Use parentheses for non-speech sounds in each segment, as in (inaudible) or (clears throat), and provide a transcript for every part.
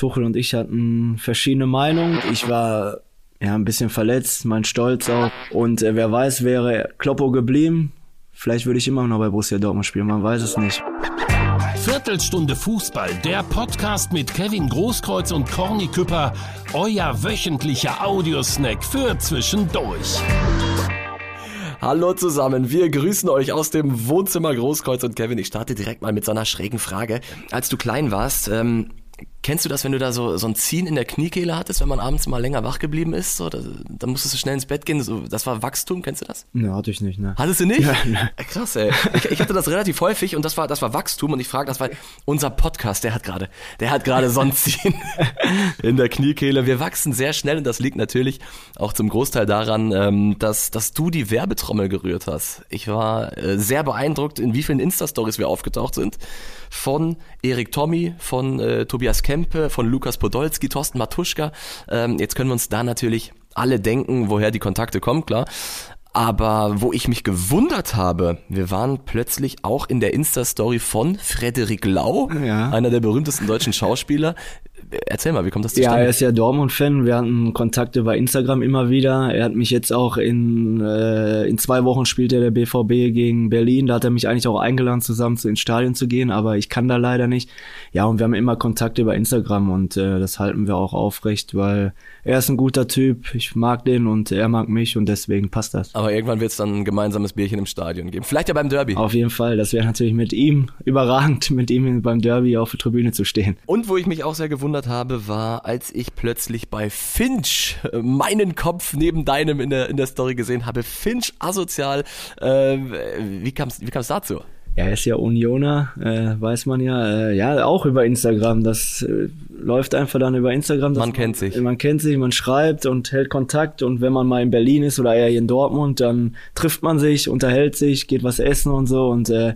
Tuchel und ich hatten verschiedene Meinungen. Ich war ja ein bisschen verletzt, mein Stolz auch. Und äh, wer weiß, wäre Kloppo geblieben, vielleicht würde ich immer noch bei Borussia Dortmund spielen, man weiß es nicht. Viertelstunde Fußball, der Podcast mit Kevin Großkreuz und Corny Küpper, euer wöchentlicher Audiosnack für zwischendurch. Hallo zusammen, wir grüßen euch aus dem Wohnzimmer Großkreuz und Kevin. Ich starte direkt mal mit so einer schrägen Frage. Als du klein warst, ähm, Kennst du das, wenn du da so, so ein Ziehen in der Kniekehle hattest, wenn man abends mal länger wach geblieben ist? So, da, dann musstest du schnell ins Bett gehen. So, das war Wachstum, kennst du das? Ne, hatte ich nicht, ne. Hattest du nicht? Ja, ne. Krass, ey. Ich, ich hatte das relativ häufig und das war, das war Wachstum und ich frage das, weil unser Podcast, der hat gerade, der hat gerade so ein Ziehen (laughs) in der Kniekehle. Wir wachsen sehr schnell und das liegt natürlich auch zum Großteil daran, ähm, dass, dass du die Werbetrommel gerührt hast. Ich war äh, sehr beeindruckt, in wie vielen Insta-Stories wir aufgetaucht sind von Erik Tommy, von äh, Tobias Kempe, von Lukas Podolski, Thorsten Matuschka. Ähm, jetzt können wir uns da natürlich alle denken, woher die Kontakte kommen, klar. Aber wo ich mich gewundert habe, wir waren plötzlich auch in der Insta-Story von Frederik Lau, Ja. einer der berühmtesten deutschen Schauspieler. Erzähl mal, wie kommt das Ja, zustande? er ist ja Dortmund-Fan. Wir hatten Kontakt über Instagram immer wieder. Er hat mich jetzt auch in, äh, in zwei Wochen spielt er der BVB gegen Berlin. Da hat er mich eigentlich auch eingeladen, zusammen zu, ins Stadion zu gehen, aber ich kann da leider nicht. Ja, und wir haben immer Kontakt über Instagram und äh, das halten wir auch aufrecht, weil er ist ein guter Typ. Ich mag den und er mag mich und deswegen passt das. Aber irgendwann wird es dann ein gemeinsames Bierchen im Stadion geben. Vielleicht ja beim Derby. Auf jeden Fall. Das wäre natürlich mit ihm (laughs) überragend, mit ihm beim Derby auf der Tribüne zu stehen. Und wo ich mich auch sehr gewundert habe, war, als ich plötzlich bei Finch äh, meinen Kopf neben deinem in der, in der Story gesehen habe. Finch asozial. Äh, wie kam es wie kam's dazu? Ja, er ist ja Unioner, äh, weiß man ja. Äh, ja, auch über Instagram. Das äh, läuft einfach dann über Instagram. Man kennt sich. Man kennt sich, man schreibt und hält Kontakt. Und wenn man mal in Berlin ist oder eher hier in Dortmund, dann trifft man sich, unterhält sich, geht was essen und so. Und äh,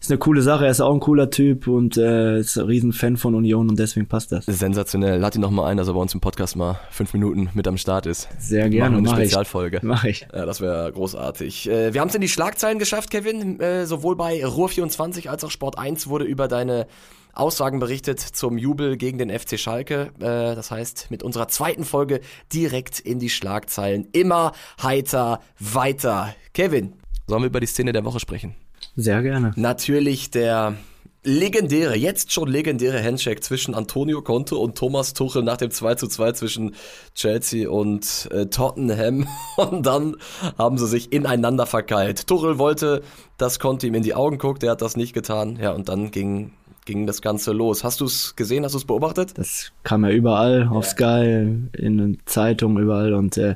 ist eine coole Sache. Er ist auch ein cooler Typ und äh, ist ein Riesenfan von Union und deswegen passt das. Sensationell. Lad ihn noch mal ein, dass er bei uns im Podcast mal fünf Minuten mit am Start ist. Sehr gerne, Machen wir mach eine ich. Spezialfolge. Mach ich. Ja, das wäre großartig. Äh, wir haben es in die Schlagzeilen geschafft, Kevin. Äh, sowohl bei Ruhr24 als auch Sport 1 wurde über deine Aussagen berichtet zum Jubel gegen den FC Schalke. Äh, das heißt, mit unserer zweiten Folge direkt in die Schlagzeilen. Immer heiter weiter. Kevin, sollen wir über die Szene der Woche sprechen? Sehr gerne. Natürlich der legendäre, jetzt schon legendäre Handshake zwischen Antonio Conte und Thomas Tuchel nach dem 2 zu 2 zwischen Chelsea und äh, Tottenham. (laughs) Und dann haben sie sich ineinander verkeilt. Tuchel wollte, dass Conte ihm in die Augen guckt, er hat das nicht getan. Ja, und dann ging, ging das Ganze los. Hast du es gesehen, hast du es beobachtet? Das kam ja überall, auf Sky, in den Zeitungen, überall. Und äh,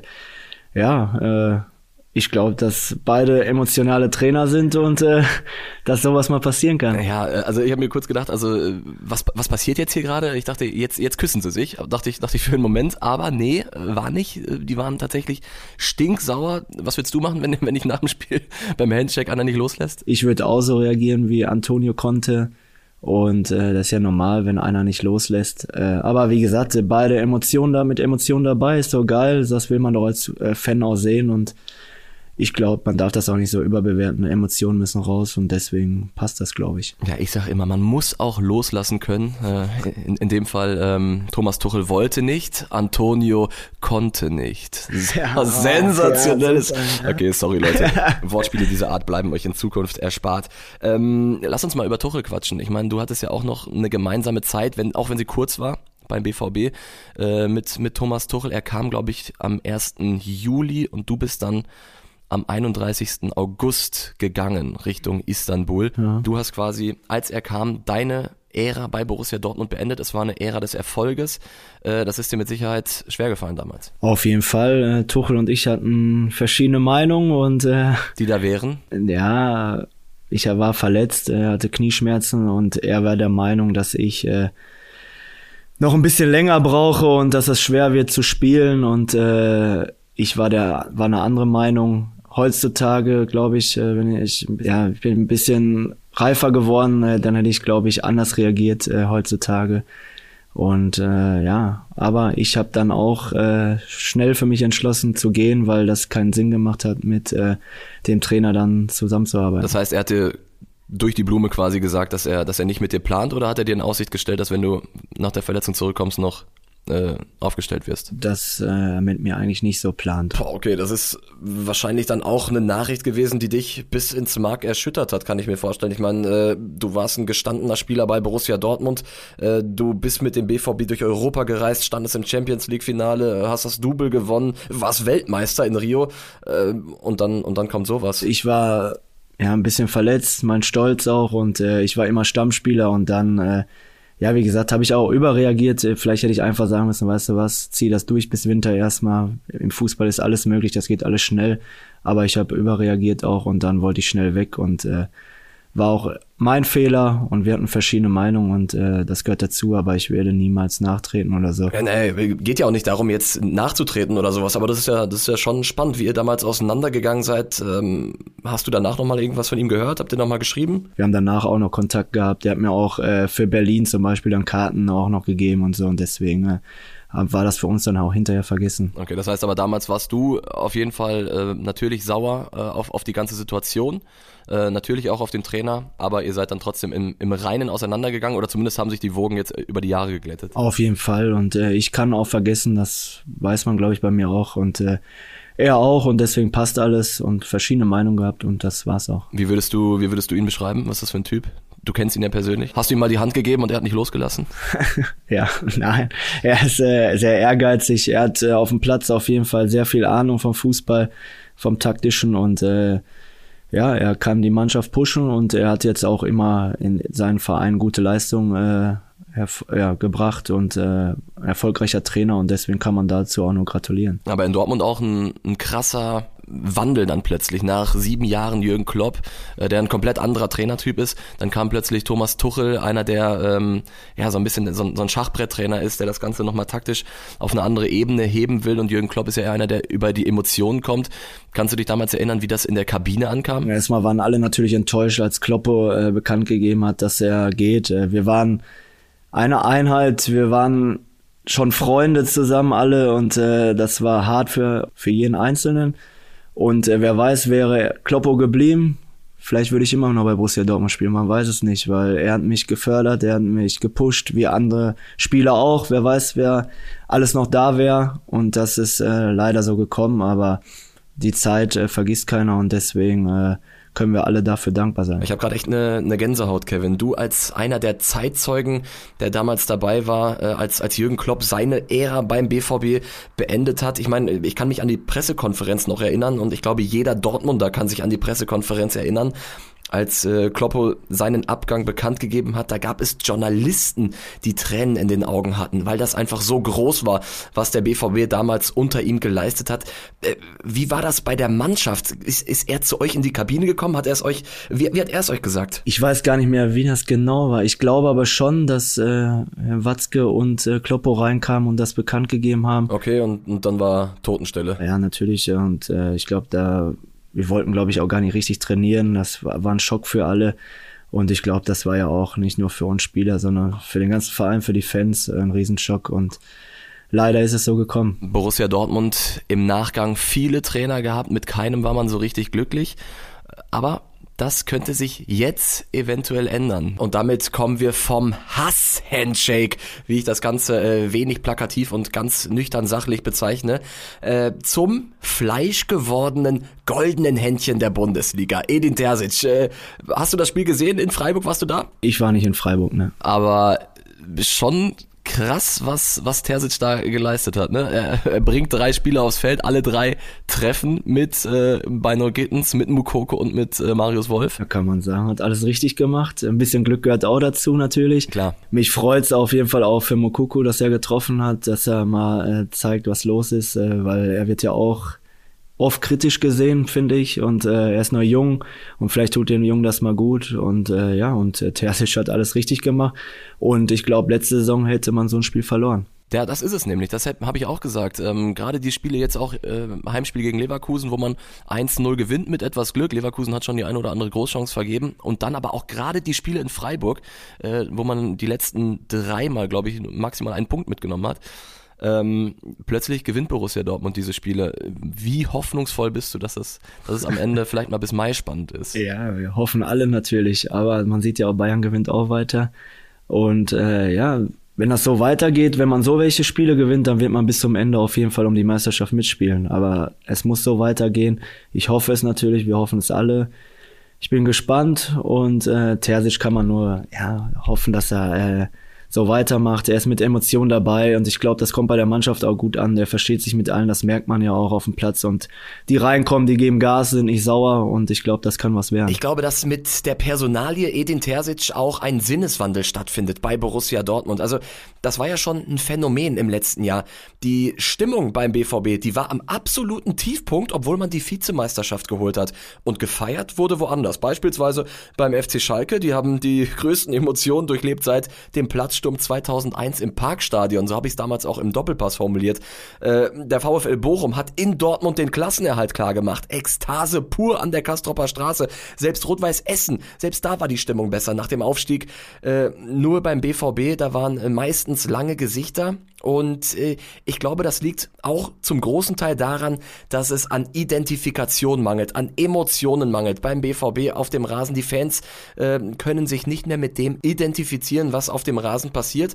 ja, äh, ich glaube, dass beide emotionale Trainer sind und äh, dass sowas mal passieren kann. Ja, äh, also ich habe mir kurz gedacht, also äh, was, was passiert jetzt hier gerade? Ich dachte, jetzt, jetzt küssen sie sich, dachte ich, dachte ich für einen Moment, aber nee, war nicht. Äh, Die waren tatsächlich stinksauer. Was würdest du machen, (laughs) wenn, wenn ich nach dem Spiel beim Handshake einer nicht loslässt? Ich würde auch so reagieren wie Antonio Conte. Und äh, das ist ja normal, wenn einer nicht loslässt. Äh, aber wie gesagt, beide Emotionen da mit Emotionen dabei, ist so geil. Das will man doch als äh, Fan auch sehen. Und ich glaube, man darf das auch nicht so überbewerten. Emotionen müssen raus und deswegen passt das, glaube ich. Ja, ich sag immer, man muss auch loslassen können. Äh, In, in dem Fall, ähm, Thomas Tuchel wollte nicht, Antonio konnte nicht. Ja, (laughs) Sensationelles. ja. Okay, sorry Leute. (laughs) Wortspiele dieser Art bleiben euch in Zukunft erspart. Ähm, lass uns mal über Tuchel quatschen. Ich meine, du hattest ja auch noch eine gemeinsame Zeit, wenn, auch wenn sie kurz war beim BVB äh, mit, mit Thomas Tuchel. Er kam, glaube ich, am 1. Juli und du bist dann am 31. August gegangen Richtung Istanbul. Du hast quasi, als er kam, deine Ära bei Borussia Dortmund beendet. Es war eine Ära des Erfolges. Äh, Das ist dir mit Sicherheit schwer gefallen damals. Auf jeden Fall. Äh, Tuchel und ich hatten verschiedene Meinungen und äh, Die da wären. ja, ich war verletzt, er hatte Knieschmerzen und er war der Meinung, dass ich äh, noch ein bisschen länger brauche und dass es schwer wird zu spielen und äh, ich war der war eine andere Meinung. Heutzutage glaube ich, äh, wenn ich ja ich bin ein bisschen reifer geworden, äh, dann hätte ich glaube ich anders reagiert äh, heutzutage. Und äh, ja, aber ich habe dann auch äh, schnell für mich entschlossen zu gehen, weil das keinen Sinn gemacht hat, mit äh, dem Trainer dann zusammenzuarbeiten. Das heißt, er hatte durch die Blume quasi gesagt, dass er, dass er nicht mit dir plant oder hat er dir in Aussicht gestellt, dass wenn du nach der Verletzung zurückkommst, noch äh, aufgestellt wirst. Das äh, mit mir eigentlich nicht so plant. Boah, okay, das ist wahrscheinlich dann auch eine Nachricht gewesen, die dich bis ins Mark erschüttert hat, kann ich mir vorstellen. Ich meine, äh, du warst ein gestandener Spieler bei Borussia Dortmund, äh, du bist mit dem BVB durch Europa gereist, standest im Champions League Finale, hast das Double gewonnen, warst Weltmeister in Rio äh, und dann und dann kommt sowas. Ich war ja ein bisschen verletzt, mein Stolz auch und äh, ich war immer Stammspieler und dann äh, ja, wie gesagt, habe ich auch überreagiert. Vielleicht hätte ich einfach sagen müssen, weißt du was, zieh das durch bis Winter erstmal. Im Fußball ist alles möglich, das geht alles schnell. Aber ich habe überreagiert auch und dann wollte ich schnell weg und äh, war auch mein Fehler und wir hatten verschiedene Meinungen und äh, das gehört dazu, aber ich werde niemals nachtreten oder so. Ja, nee, geht ja auch nicht darum, jetzt nachzutreten oder sowas, aber das ist ja, das ist ja schon spannend, wie ihr damals auseinandergegangen seid. Ähm, hast du danach nochmal irgendwas von ihm gehört? Habt ihr nochmal geschrieben? Wir haben danach auch noch Kontakt gehabt. Der hat mir auch äh, für Berlin zum Beispiel dann Karten auch noch gegeben und so und deswegen äh, war das für uns dann auch hinterher vergessen. Okay, das heißt aber damals warst du auf jeden Fall äh, natürlich sauer äh, auf, auf die ganze Situation, äh, natürlich auch auf den Trainer, aber ihr seid dann trotzdem im, im Reinen auseinandergegangen oder zumindest haben sich die Wogen jetzt über die Jahre geglättet. Auf jeden Fall und äh, ich kann auch vergessen, das weiß man glaube ich bei mir auch und äh, er auch und deswegen passt alles und verschiedene Meinungen gehabt und das war's auch. Wie würdest du, wie würdest du ihn beschreiben? Was ist das für ein Typ? Du kennst ihn ja persönlich. Hast du ihm mal die Hand gegeben und er hat nicht losgelassen? (laughs) ja, nein. Er ist äh, sehr ehrgeizig. Er hat äh, auf dem Platz auf jeden Fall sehr viel Ahnung vom Fußball, vom taktischen und äh, ja, er kann die Mannschaft pushen und er hat jetzt auch immer in seinen Verein gute Leistungen äh, ja, gebracht und äh, erfolgreicher Trainer und deswegen kann man dazu auch nur gratulieren. Aber in Dortmund auch ein, ein krasser Wandel dann plötzlich nach sieben Jahren Jürgen Klopp, äh, der ein komplett anderer Trainertyp ist. Dann kam plötzlich Thomas Tuchel, einer der ähm, ja so ein bisschen so, so ein Schachbretttrainer ist, der das Ganze nochmal taktisch auf eine andere Ebene heben will. Und Jürgen Klopp ist ja eher einer, der über die Emotionen kommt. Kannst du dich damals erinnern, wie das in der Kabine ankam? Erstmal waren alle natürlich enttäuscht, als Kloppo äh, bekannt gegeben hat, dass er geht. Äh, wir waren eine Einheit, wir waren schon Freunde zusammen alle und äh, das war hart für, für jeden Einzelnen. Und äh, wer weiß, wäre Kloppo geblieben, vielleicht würde ich immer noch bei Borussia Dortmund spielen, man weiß es nicht, weil er hat mich gefördert, er hat mich gepusht, wie andere Spieler auch. Wer weiß, wer alles noch da wäre. Und das ist äh, leider so gekommen, aber die Zeit äh, vergisst keiner und deswegen äh, können wir alle dafür dankbar sein. Ich habe gerade echt eine, eine Gänsehaut, Kevin. Du als einer der Zeitzeugen, der damals dabei war, äh, als, als Jürgen Klopp seine Ära beim BVB beendet hat. Ich meine, ich kann mich an die Pressekonferenz noch erinnern und ich glaube, jeder Dortmunder kann sich an die Pressekonferenz erinnern als äh, Kloppo seinen Abgang bekannt gegeben hat, da gab es Journalisten, die Tränen in den Augen hatten, weil das einfach so groß war, was der BVB damals unter ihm geleistet hat. Äh, wie war das bei der Mannschaft? Ist, ist er zu euch in die Kabine gekommen? Hat er es euch, wie, wie hat er es euch gesagt? Ich weiß gar nicht mehr, wie das genau war. Ich glaube aber schon, dass äh, Watzke und äh, Kloppo reinkamen und das bekannt gegeben haben. Okay, und, und dann war Totenstelle. Ja, natürlich. Und äh, ich glaube, da wir wollten, glaube ich, auch gar nicht richtig trainieren. Das war, war ein Schock für alle. Und ich glaube, das war ja auch nicht nur für uns Spieler, sondern für den ganzen Verein, für die Fans ein Riesenschock. Und leider ist es so gekommen. Borussia Dortmund im Nachgang viele Trainer gehabt, mit keinem war man so richtig glücklich. Aber das könnte sich jetzt eventuell ändern. Und damit kommen wir vom Hass-Handshake, wie ich das Ganze äh, wenig plakativ und ganz nüchtern sachlich bezeichne, äh, zum fleischgewordenen goldenen Händchen der Bundesliga. Edin Terzic, äh, hast du das Spiel gesehen in Freiburg? Warst du da? Ich war nicht in Freiburg, ne. Aber schon krass, was, was Terzic da geleistet hat. Ne? Er, er bringt drei Spieler aufs Feld, alle drei treffen mit äh, Bino Gittens, mit Mukoko und mit äh, Marius Wolf. Da kann man sagen, hat alles richtig gemacht. Ein bisschen Glück gehört auch dazu natürlich. Klar. Mich freut's auf jeden Fall auch für Mukoko, dass er getroffen hat, dass er mal äh, zeigt, was los ist, äh, weil er wird ja auch oft kritisch gesehen, finde ich. Und äh, er ist noch jung und vielleicht tut dem Jungen das mal gut. Und äh, ja, und äh, Terzic hat alles richtig gemacht. Und ich glaube, letzte Saison hätte man so ein Spiel verloren. Ja, das ist es nämlich. Das habe ich auch gesagt. Ähm, Gerade die Spiele jetzt auch, äh, Heimspiel gegen Leverkusen, wo man 1-0 gewinnt mit etwas Glück. Leverkusen hat schon die eine oder andere Großchance vergeben. Und dann aber auch gerade die Spiele in Freiburg, äh, wo man die letzten dreimal, glaube ich, maximal einen Punkt mitgenommen hat Ähm, plötzlich gewinnt Borussia Dortmund diese Spiele. Wie hoffnungsvoll bist du, dass es, dass es am Ende (laughs) vielleicht mal bis Mai spannend ist? Ja, wir hoffen alle natürlich, aber man sieht ja auch, Bayern gewinnt auch weiter. Und äh, ja, wenn das so weitergeht, wenn man so welche Spiele gewinnt, dann wird man bis zum Ende auf jeden Fall um die Meisterschaft mitspielen. Aber es muss so weitergehen. Ich hoffe es natürlich, wir hoffen es alle. Ich bin gespannt und äh, Terzic kann man nur ja, hoffen, dass er äh, so weitermacht. Er ist mit Emotionen dabei und ich glaube, das kommt bei der Mannschaft auch gut an. Der versteht sich mit allen, das merkt man ja auch auf dem Platz. Und die reinkommen, die geben Gas, sind nicht sauer und ich glaube, das kann was werden. Ich glaube, dass mit der Personalie Edin Terzic auch ein Sinneswandel stattfindet bei Borussia Dortmund. Also das war ja schon ein Phänomen im letzten Jahr. Die Stimmung beim BVB, die war am absoluten Tiefpunkt, obwohl man die Vizemeisterschaft geholt hat. Und gefeiert wurde woanders. Beispielsweise beim FC Schalke, die haben die größten Emotionen durchlebt seit dem Platz Platzsturm 2001 im Parkstadion, so habe ich es damals auch im Doppelpass formuliert. Äh, der VfL Bochum hat in Dortmund den Klassenerhalt klargemacht. Ekstase pur an der Kastropper Straße. Selbst Rot-Weiß Essen, selbst da war die Stimmung besser nach dem Aufstieg. Äh, nur beim BVB, da waren meistens lange Gesichter. Und äh, ich glaube, das liegt auch zum großen Teil daran, dass es an Identifikation mangelt, an Emotionen mangelt beim BVB auf dem Rasen. Die Fans äh, können sich nicht mehr mit dem identifizieren, was auf dem Rasen passiert.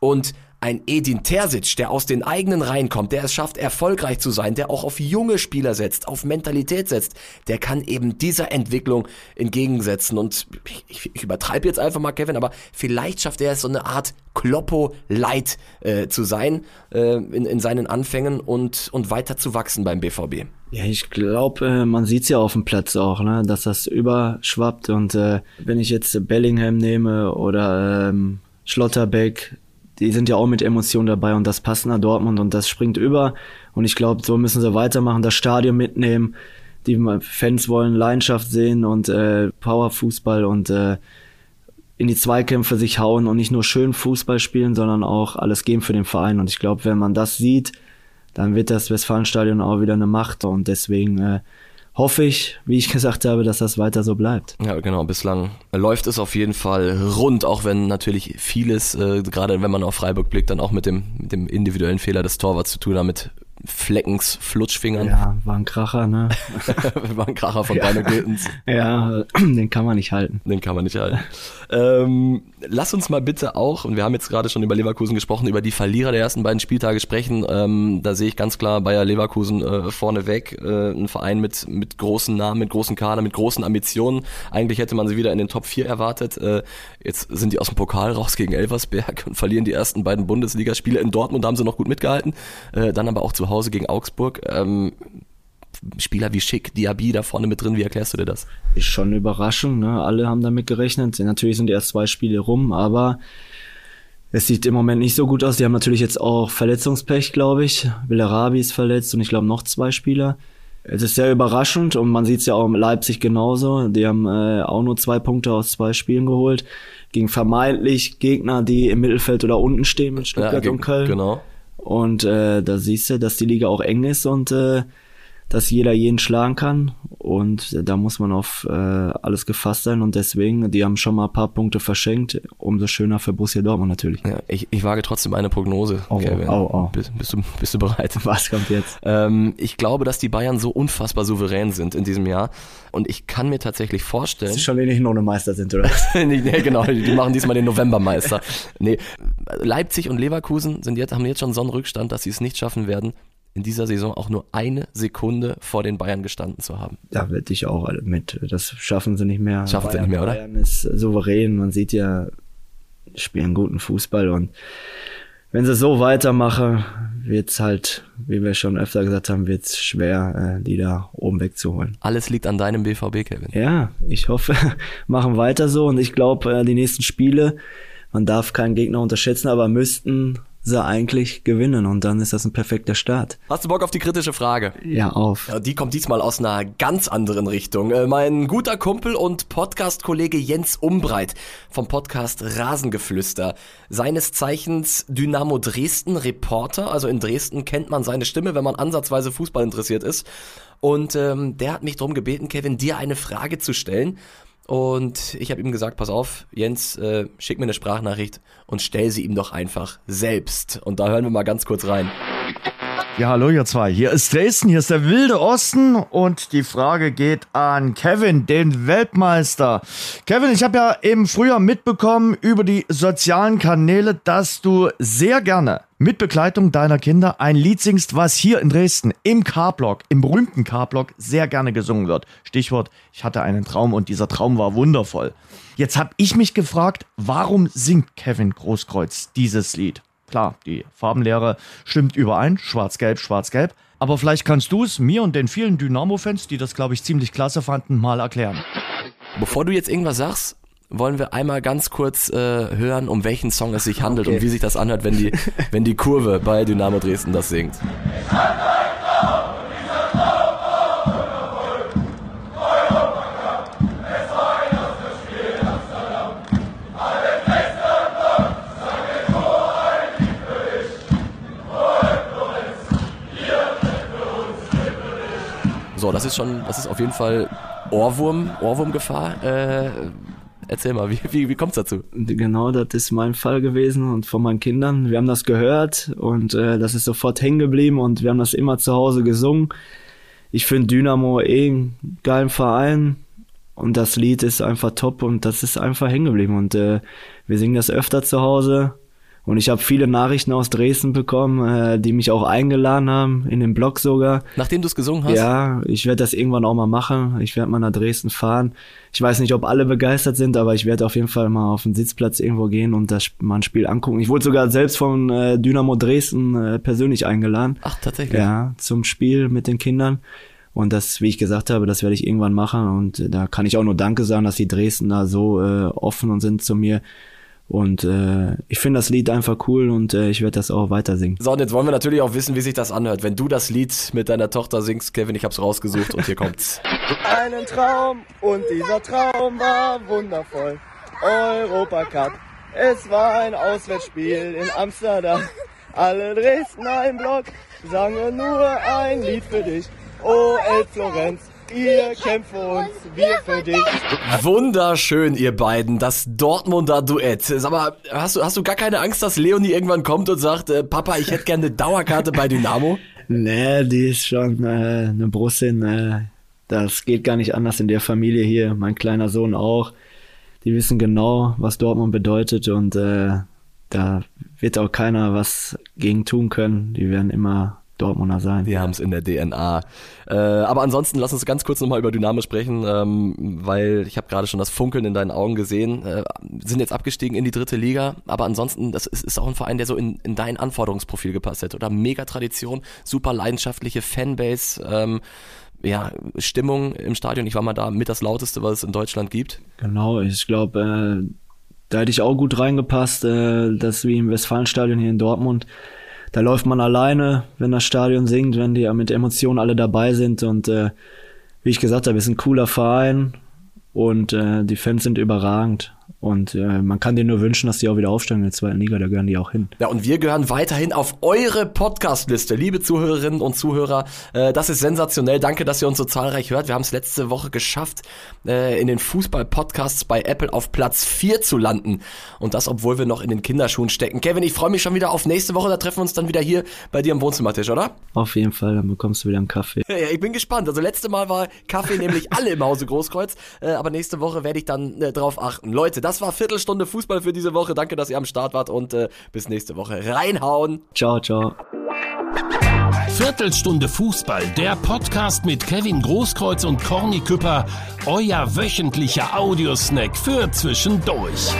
Und ein Edin Terzic, der aus den eigenen Reihen kommt, der es schafft, erfolgreich zu sein, der auch auf junge Spieler setzt, auf Mentalität setzt, der kann eben dieser Entwicklung entgegensetzen. Und ich, ich übertreibe jetzt einfach mal, Kevin, aber vielleicht schafft er es, so eine Art Kloppo-Light äh, zu sein äh, in, in seinen Anfängen und, und weiter zu wachsen beim BVB. Ja, ich glaube, äh, man sieht's ja auf dem Platz auch, ne, dass das überschwappt. Und äh, wenn ich jetzt Bellingham nehme oder ähm, Schlotterbeck, die sind ja auch mit Emotionen dabei und das passt nach Dortmund und das springt über. Und ich glaube, so müssen sie weitermachen, das Stadion mitnehmen. Die Fans wollen Leidenschaft sehen und äh, Powerfußball und äh, in die Zweikämpfe sich hauen und nicht nur schön Fußball spielen, sondern auch alles geben für den Verein. Und ich glaube, wenn man das sieht, dann wird das Westfalenstadion auch wieder eine Macht. Und deswegen äh, hoffe ich, wie ich gesagt habe, dass das weiter so bleibt. Ja, genau. Bislang läuft es auf jeden Fall rund, auch wenn natürlich vieles, äh, gerade wenn man auf Freiburg blickt, dann auch mit dem, mit dem individuellen Fehler des Torwarts zu tun hat, mit Fleckens Flutschfingern. Ja, war ein Kracher, ne? (laughs) war ein Kracher von ja. Gittens. Ja, (clears throat) den kann man nicht halten. Den kann man nicht halten. Ähm, lass uns mal bitte auch, und wir haben jetzt gerade schon über Leverkusen gesprochen, über die Verlierer der ersten beiden Spieltage sprechen. Ähm, da sehe ich ganz klar Bayer Leverkusen äh, vorneweg. Äh, ein Verein mit, mit großen Namen, mit großen Kader, mit großen Ambitionen. Eigentlich hätte man sie wieder in den Top 4 erwartet. Äh, jetzt sind die aus dem Pokal raus gegen Elversberg und verlieren die ersten beiden Bundesligaspiele. In Dortmund haben sie noch gut mitgehalten. Äh, dann aber auch zu Hause gegen Augsburg. Ähm, Spieler wie Schick, Diaby da vorne mit drin, wie erklärst du dir das? Ist schon eine Überraschung, ne? alle haben damit gerechnet. Natürlich sind erst zwei Spiele rum, aber es sieht im Moment nicht so gut aus. Die haben natürlich jetzt auch Verletzungspech, glaube ich. Bellarabi ist verletzt und ich glaube noch zwei Spieler. Es ist sehr überraschend und man sieht es ja auch in Leipzig genauso. Die haben äh, auch nur zwei Punkte aus zwei Spielen geholt. Gegen vermeintlich Gegner, die im Mittelfeld oder unten stehen mit Stuttgart ja, und Köln. Genau. Und äh, da siehst du, dass die Liga auch eng ist und äh, dass jeder jeden schlagen kann und da muss man auf äh, alles gefasst sein und deswegen, die haben schon mal ein paar Punkte verschenkt, umso schöner für Borussia Dortmund natürlich. Ja, ich, ich wage trotzdem eine Prognose, oh, Kevin. Oh, oh. Bist, bist, du, bist du bereit? (laughs) Was kommt jetzt? Ähm, ich glaube, dass die Bayern so unfassbar souverän sind in diesem Jahr und ich kann mir tatsächlich vorstellen... Dass sie schon wenig noch eine Meister sind, oder? (laughs) nee, genau, die machen diesmal den Novembermeister. Nee, Leipzig und Leverkusen sind jetzt, haben jetzt schon so einen Rückstand, dass sie es nicht schaffen werden, in dieser Saison auch nur eine Sekunde vor den Bayern gestanden zu haben. Da wette ich auch mit. Das schaffen sie nicht mehr. Schaffen Bayern, sie nicht mehr, oder? Bayern ist souverän. Man sieht ja, spielen guten Fußball und wenn sie so weitermachen, wird's halt, wie wir schon öfter gesagt haben, wird's schwer, äh, die da oben wegzuholen. Alles liegt an deinem BVB, Kevin. Ja, ich hoffe, (laughs) machen weiter so und ich glaube, äh, die nächsten Spiele, man darf keinen Gegner unterschätzen, aber müssten sie eigentlich gewinnen und dann ist das ein perfekter Start. Hast du Bock auf die kritische Frage? Ja, auf. Ja, die kommt diesmal aus einer ganz anderen Richtung. Äh, mein guter Kumpel und Podcast-Kollege Jens Umbreit vom Podcast Rasengeflüster, seines Zeichens Dynamo Dresden Reporter, also in Dresden kennt man seine Stimme, wenn man ansatzweise Fußball interessiert ist. Und ähm, der hat mich darum gebeten, Kevin, dir eine Frage zu stellen. Und ich habe ihm gesagt, pass auf, Jens, äh, schick mir eine Sprachnachricht und stell sie ihm doch einfach selbst. Und da hören wir mal ganz kurz rein. Ja, hallo ihr zwei. Hier ist Dresden, hier ist der wilde Osten und die Frage geht an Kevin, den Weltmeister. Kevin, ich habe ja im Frühjahr mitbekommen über die sozialen Kanäle, dass du sehr gerne mit Begleitung deiner Kinder ein Lied singst, was hier in Dresden im K-Block, im berühmten K-Block, sehr gerne gesungen wird. Stichwort, ich hatte einen Traum und dieser Traum war wundervoll. Jetzt habe ich mich gefragt, warum singt Kevin Großkreuz dieses Lied? Klar, die Farbenlehre stimmt überein, schwarz-gelb, schwarz-gelb. Aber vielleicht kannst du es mir und den vielen Dynamo-Fans, die das, glaube ich, ziemlich klasse fanden, mal erklären. Bevor du jetzt irgendwas sagst, wollen wir einmal ganz kurz äh, hören, um welchen Song es sich handelt okay. und wie sich das anhört, wenn die, (laughs) wenn die Kurve bei Dynamo Dresden das singt. So, das ist schon, das ist auf jeden Fall Ohrwurm, Ohrwurmgefahr. Äh, erzähl mal, wie, wie, wie kommt's dazu? Genau, das ist mein Fall gewesen und von meinen Kindern. Wir haben das gehört und äh, das ist sofort hängen geblieben und wir haben das immer zu Hause gesungen. Ich finde Dynamo eh einen geilen Verein und das Lied ist einfach top und das ist einfach hängen geblieben und äh, wir singen das öfter zu Hause und ich habe viele Nachrichten aus Dresden bekommen, äh, die mich auch eingeladen haben, in den Blog sogar. Nachdem du es gesungen hast? Ja, ich werde das irgendwann auch mal machen. Ich werde mal nach Dresden fahren. Ich weiß nicht, ob alle begeistert sind, aber ich werde auf jeden Fall mal auf den Sitzplatz irgendwo gehen und das mal ein Spiel angucken. Ich wurde sogar selbst von äh, Dynamo Dresden äh, persönlich eingeladen. Ach, tatsächlich? Ja, zum Spiel mit den Kindern. Und das, wie ich gesagt habe, das werde ich irgendwann machen. Und da kann ich auch nur Danke sagen, dass die Dresdner so äh, offen und sind zu mir und äh, ich finde das Lied einfach cool und äh, ich werde das auch weiter singen. So, und jetzt wollen wir natürlich auch wissen, wie sich das anhört. Wenn du das Lied mit deiner Tochter singst, Kevin, ich hab's rausgesucht und hier kommt's. (laughs) Einen Traum und dieser Traum war wundervoll. Europacup. Es war ein Auswärtsspiel in Amsterdam. Alle Dresdner im Block sangen nur ein Lied für dich. Oh, El Florenz, Ihr kämpft für uns, wir für dich. Wunderschön, ihr beiden. Das Dortmunder Duett. Sag mal, hast du, hast du gar keine Angst, dass Leonie irgendwann kommt und sagt, äh, Papa, ich hätte gerne eine Dauerkarte bei Dynamo? (laughs) Nee, die ist schon äh, eine Brussin. Äh, das geht gar nicht anders in der Familie hier. Mein kleiner Sohn auch. Die wissen genau, was Dortmund bedeutet und äh, da wird auch keiner was gegen tun können. Die werden immer Dortmunder sein. Die haben es in der DNA. Äh, aber ansonsten lass uns ganz kurz nochmal über Dynamo sprechen, ähm, weil ich habe gerade schon das Funkeln in deinen Augen gesehen. Äh, sind jetzt abgestiegen in die dritte Liga, aber ansonsten, das ist, ist auch ein Verein, der so in, in dein Anforderungsprofil gepasst hat. Oder mega Tradition, super leidenschaftliche Fanbase. Ähm, ja, Stimmung im Stadion. Ich war mal da mit das lauteste, was es in Deutschland gibt. Genau, ich glaube, äh, da hätte ich auch gut reingepasst, äh, das wie im Westfalenstadion hier in Dortmund da läuft man alleine, wenn das Stadion singt, wenn die mit Emotionen alle dabei sind. Und äh, wie ich gesagt habe, ist ein cooler Verein und äh, die Fans sind überragend. Und äh, man kann dir nur wünschen, dass die auch wieder aufsteigen in der zweiten Liga, da gehören die auch hin. Ja, und wir gehören weiterhin auf eure Podcast-Liste, liebe Zuhörerinnen und Zuhörer. Äh, das ist sensationell. Danke, dass ihr uns so zahlreich hört. Wir haben es letzte Woche geschafft, äh, in den Fußball-Podcasts bei Apple auf Platz 4 zu landen. Und das, obwohl wir noch in den Kinderschuhen stecken. Kevin, ich freue mich schon wieder auf nächste Woche. Da treffen wir uns dann wieder hier bei dir im Wohnzimmertisch, oder? Auf jeden Fall, dann bekommst du wieder einen Kaffee. Ja, ich bin gespannt. Also letzte Mal war Kaffee nämlich alle im Hause Großkreuz. Äh, aber nächste Woche werde ich dann äh, drauf achten. Leute, das war Viertelstunde Fußball für diese Woche. Danke, dass ihr am Start wart und äh, bis nächste Woche. Reinhauen. Ciao, ciao. Viertelstunde Fußball, der Podcast mit Kevin Großkreuz und Corny Küpper, euer wöchentlicher Audiosnack für zwischendurch.